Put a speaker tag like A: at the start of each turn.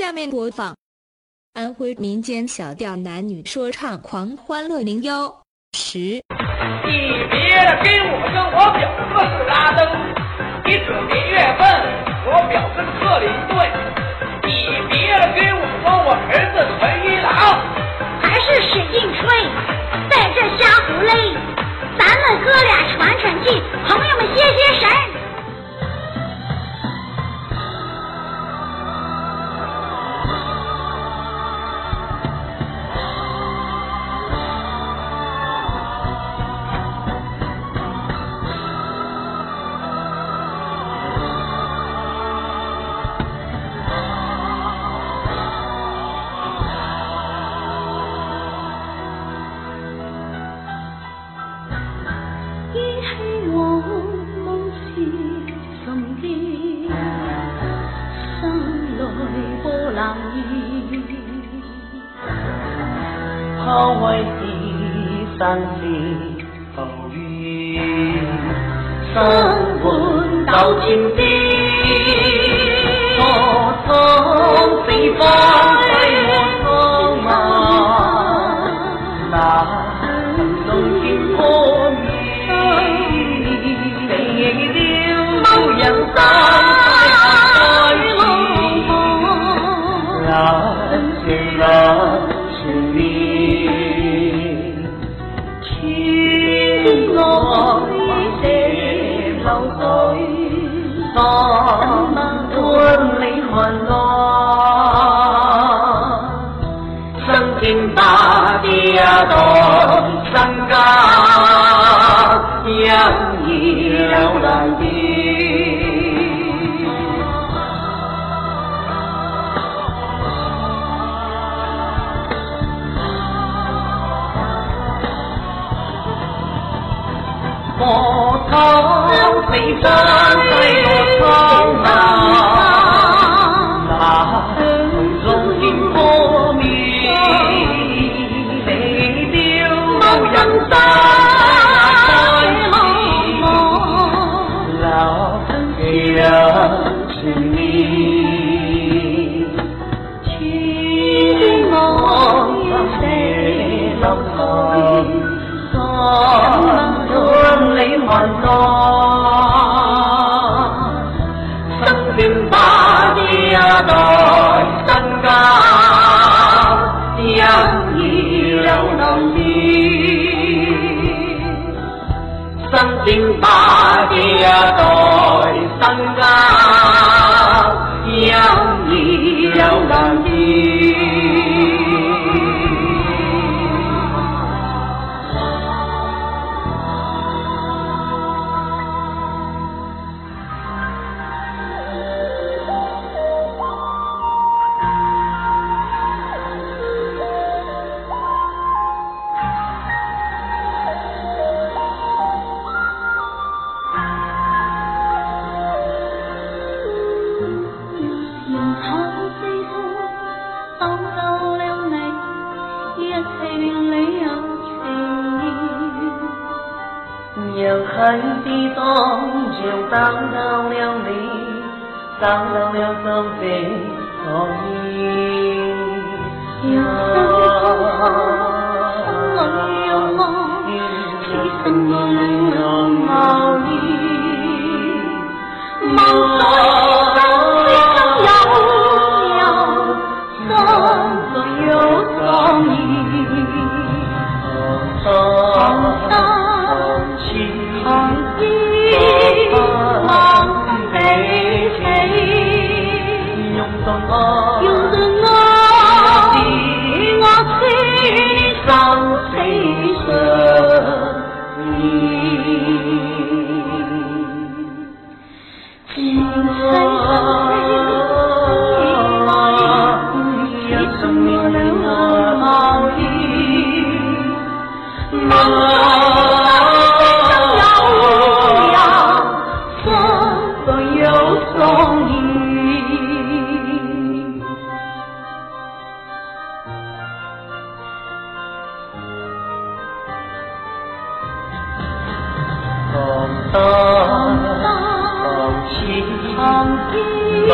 A: 下面播放安徽民间小调男女说唱狂欢乐零幺十。
B: 你别了，给我跟我表哥是拉登，你准别月份，我表哥克林顿。你别了，给我说我儿子陈一郎，
C: 还是使劲吹，在这瞎胡勒。咱们哥俩喘喘气，朋友们歇歇神。
D: 都会是生是浮愿生伴到天边歌唱四方三波涛飞山在落苍茫，那龙天破灭，飞流某人山海 Allah Sân phim ta đi đòi sân ca Yang hi lâu đi. Sân phim ta đi đòi sân ca Yang hi lâu lòng 才明泪有情意。眼含激，到了你，达到了生
C: 命所依。텅텅
D: 텅텅 텅텅